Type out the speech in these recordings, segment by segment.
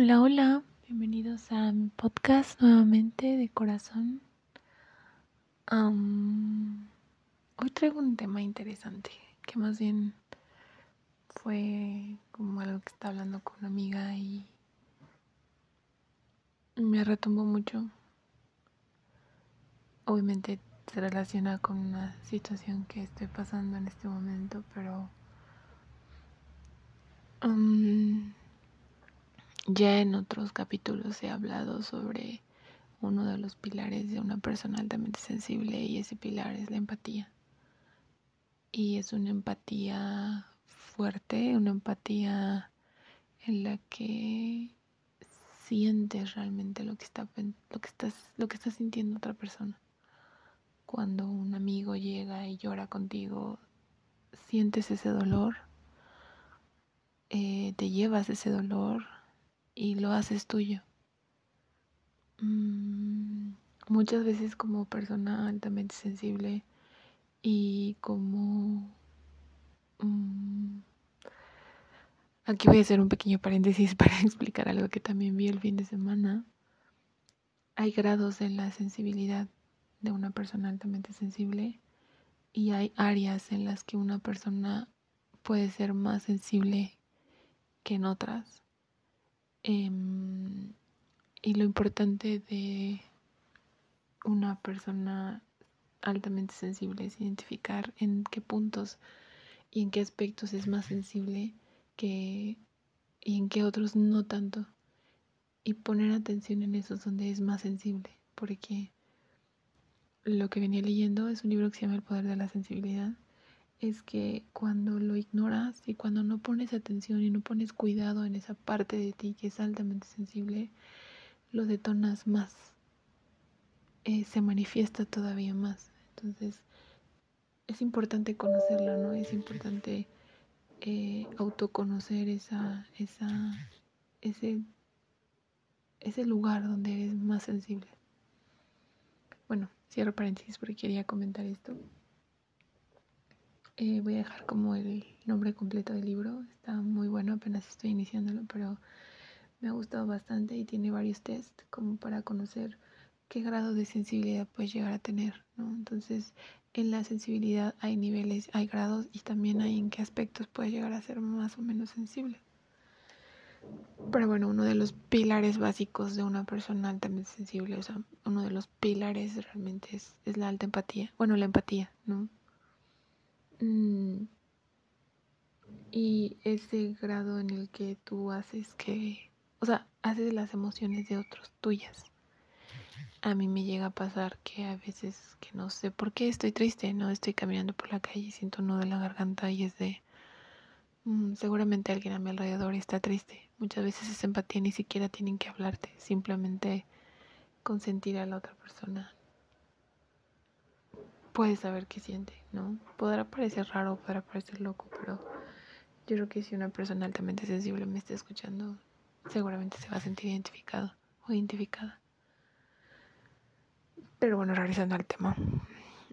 Hola, hola, bienvenidos a mi podcast nuevamente de corazón. hoy traigo un tema interesante, que más bien fue como algo que estaba hablando con una amiga y me retumbó mucho. Obviamente se relaciona con una situación que estoy pasando en este momento, pero... Ya en otros capítulos he hablado sobre uno de los pilares de una persona altamente sensible y ese pilar es la empatía. Y es una empatía fuerte, una empatía en la que sientes realmente lo que está lo que estás lo que está sintiendo otra persona. Cuando un amigo llega y llora contigo, sientes ese dolor, eh, te llevas ese dolor y lo haces tuyo. Mm, muchas veces como persona altamente sensible y como... Mm, aquí voy a hacer un pequeño paréntesis para explicar algo que también vi el fin de semana. Hay grados en la sensibilidad de una persona altamente sensible y hay áreas en las que una persona puede ser más sensible que en otras. Em, y lo importante de una persona altamente sensible es identificar en qué puntos y en qué aspectos es más sensible que y en qué otros no tanto. Y poner atención en esos donde es más sensible porque lo que venía leyendo es un libro que se llama El poder de la sensibilidad es que cuando lo ignoras y cuando no pones atención y no pones cuidado en esa parte de ti que es altamente sensible, lo detonas más, eh, se manifiesta todavía más. Entonces, es importante conocerla, ¿no? Es importante eh, autoconocer esa, esa, ese, ese lugar donde eres más sensible. Bueno, cierro paréntesis porque quería comentar esto. Eh, voy a dejar como el nombre completo del libro. Está muy bueno, apenas estoy iniciándolo, pero me ha gustado bastante y tiene varios tests como para conocer qué grado de sensibilidad puedes llegar a tener, ¿no? Entonces, en la sensibilidad hay niveles, hay grados y también hay en qué aspectos puedes llegar a ser más o menos sensible. Pero bueno, uno de los pilares básicos de una persona altamente sensible, o sea, uno de los pilares realmente es, es la alta empatía. Bueno, la empatía, ¿no? Mm. y ese grado en el que tú haces que, o sea, haces las emociones de otros tuyas. A mí me llega a pasar que a veces que no sé por qué estoy triste, no estoy caminando por la calle y siento un nudo en la garganta y es de mm, seguramente alguien a mi alrededor está triste. Muchas veces esa empatía ni siquiera tienen que hablarte, simplemente consentir a la otra persona puede saber qué siente, ¿no? Podrá parecer raro, podrá parecer loco, pero yo creo que si una persona altamente sensible me está escuchando, seguramente se va a sentir identificado o identificada. Pero bueno, regresando al tema.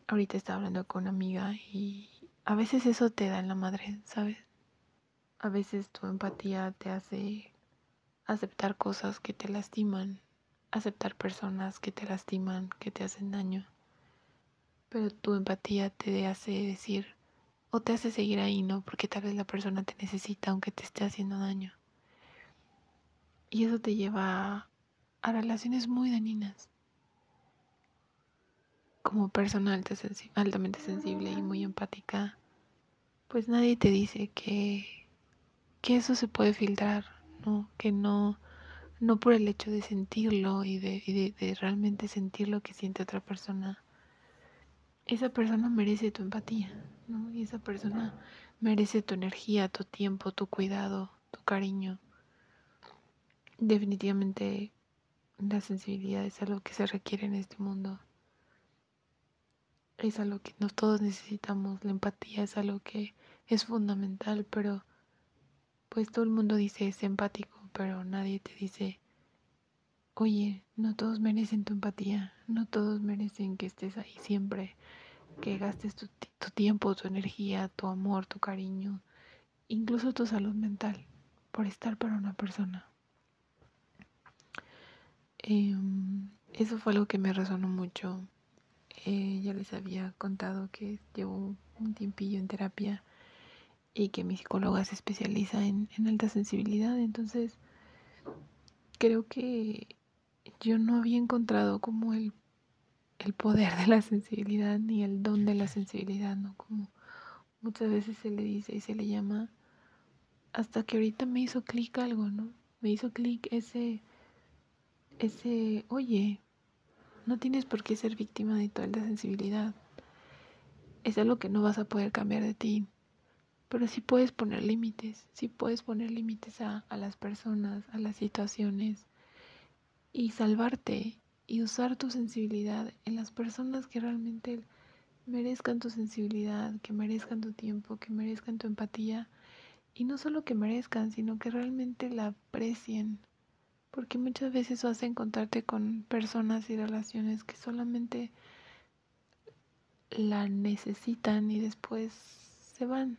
Ahorita estaba hablando con una amiga y a veces eso te da en la madre, ¿sabes? A veces tu empatía te hace aceptar cosas que te lastiman, aceptar personas que te lastiman, que te hacen daño pero tu empatía te hace decir o te hace seguir ahí, ¿no? Porque tal vez la persona te necesita aunque te esté haciendo daño. Y eso te lleva a, relaciones muy dañinas. Como persona altamente sensible y muy empática, pues nadie te dice que, que eso se puede filtrar, ¿no? Que no, no por el hecho de sentirlo y de, de realmente sentir lo que siente otra persona, esa persona merece tu empatía, ¿no? Y esa persona merece tu energía, tu tiempo, tu cuidado, tu cariño. Definitivamente la sensibilidad es algo que se requiere en este mundo. Es algo que nos todos necesitamos. La empatía es algo que es fundamental, pero pues todo el mundo dice es empático, pero nadie te dice, oye, no todos merecen tu empatía, no todos merecen que estés ahí siempre que gastes tu, tiempo, tu energía, tu amor, tu cariño, incluso tu salud mental, por estar para una persona. Em, eso fue algo que me resonó mucho. Eh, ya les había contado que llevo un tiempillo en terapia y que mi psicóloga se especializa en alta sensibilidad. Entonces, creo que yo no había encontrado como el, el poder de la sensibilidad ni el don de la sensibilidad, ¿no? Como muchas veces se le dice y se le llama, hasta que ahorita me hizo clic algo, ¿no? Me hizo clic ese, ese, oye, no tienes por qué ser víctima de toda la sensibilidad. Es algo que no vas a poder cambiar de ti. Pero sí puedes poner límites, sí puedes poner límites a, a las personas, a las situaciones y salvarte y usar tu sensibilidad en las personas que realmente merezcan tu sensibilidad, que merezcan tu tiempo, que merezcan tu empatía. Y no solo que merezcan, sino que realmente la aprecien. Porque muchas veces vas a encontrarte con personas y relaciones que solamente la necesitan y después se van.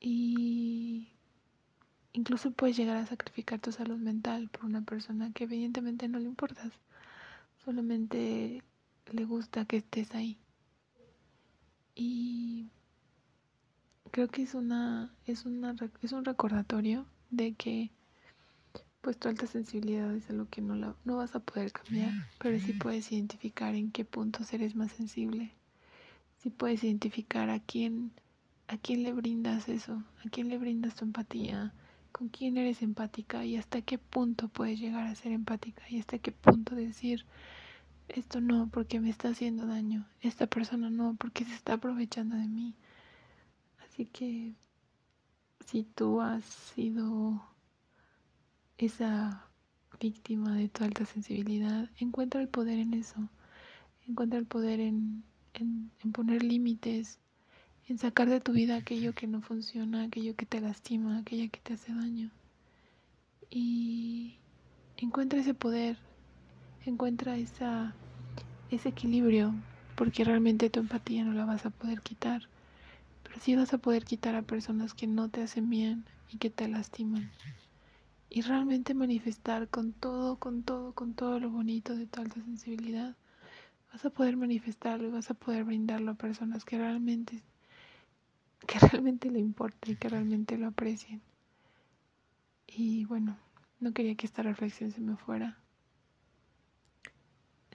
Y incluso puedes llegar a sacrificar tu salud mental por una persona que evidentemente no le importas. Solamente le gusta que estés ahí. Y creo que es una es una es un recordatorio de que pues tu alta sensibilidad es algo que no la, no vas a poder cambiar, pero sí puedes identificar en qué puntos eres más sensible. Sí puedes identificar a quién a quién le brindas eso, a quién le brindas tu empatía, con quién eres empática y hasta qué punto puedes llegar a ser empática y hasta qué punto decir esto no porque me está haciendo daño, esta persona no porque se está aprovechando de mí. Así que si tú has sido esa víctima de tu alta sensibilidad, encuentra el poder en eso, encuentra el poder en, en, en poner límites, en sacar de tu vida aquello que no funciona, aquello que te lastima, aquello que te hace daño. Y encuentra ese poder, encuentra esa, ese equilibrio, porque realmente tu empatía no la vas a poder quitar, pero sí vas a poder quitar a personas que no te hacen bien y que te lastiman. Y realmente manifestar con todo, con todo, con todo lo bonito de tu alta sensibilidad, vas a poder manifestarlo y vas a poder brindarlo a personas que realmente que realmente le importe y que realmente lo aprecien. Y bueno, no quería que esta reflexión se me fuera.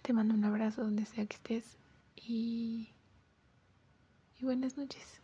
Te mando un abrazo donde sea que estés y, y buenas noches.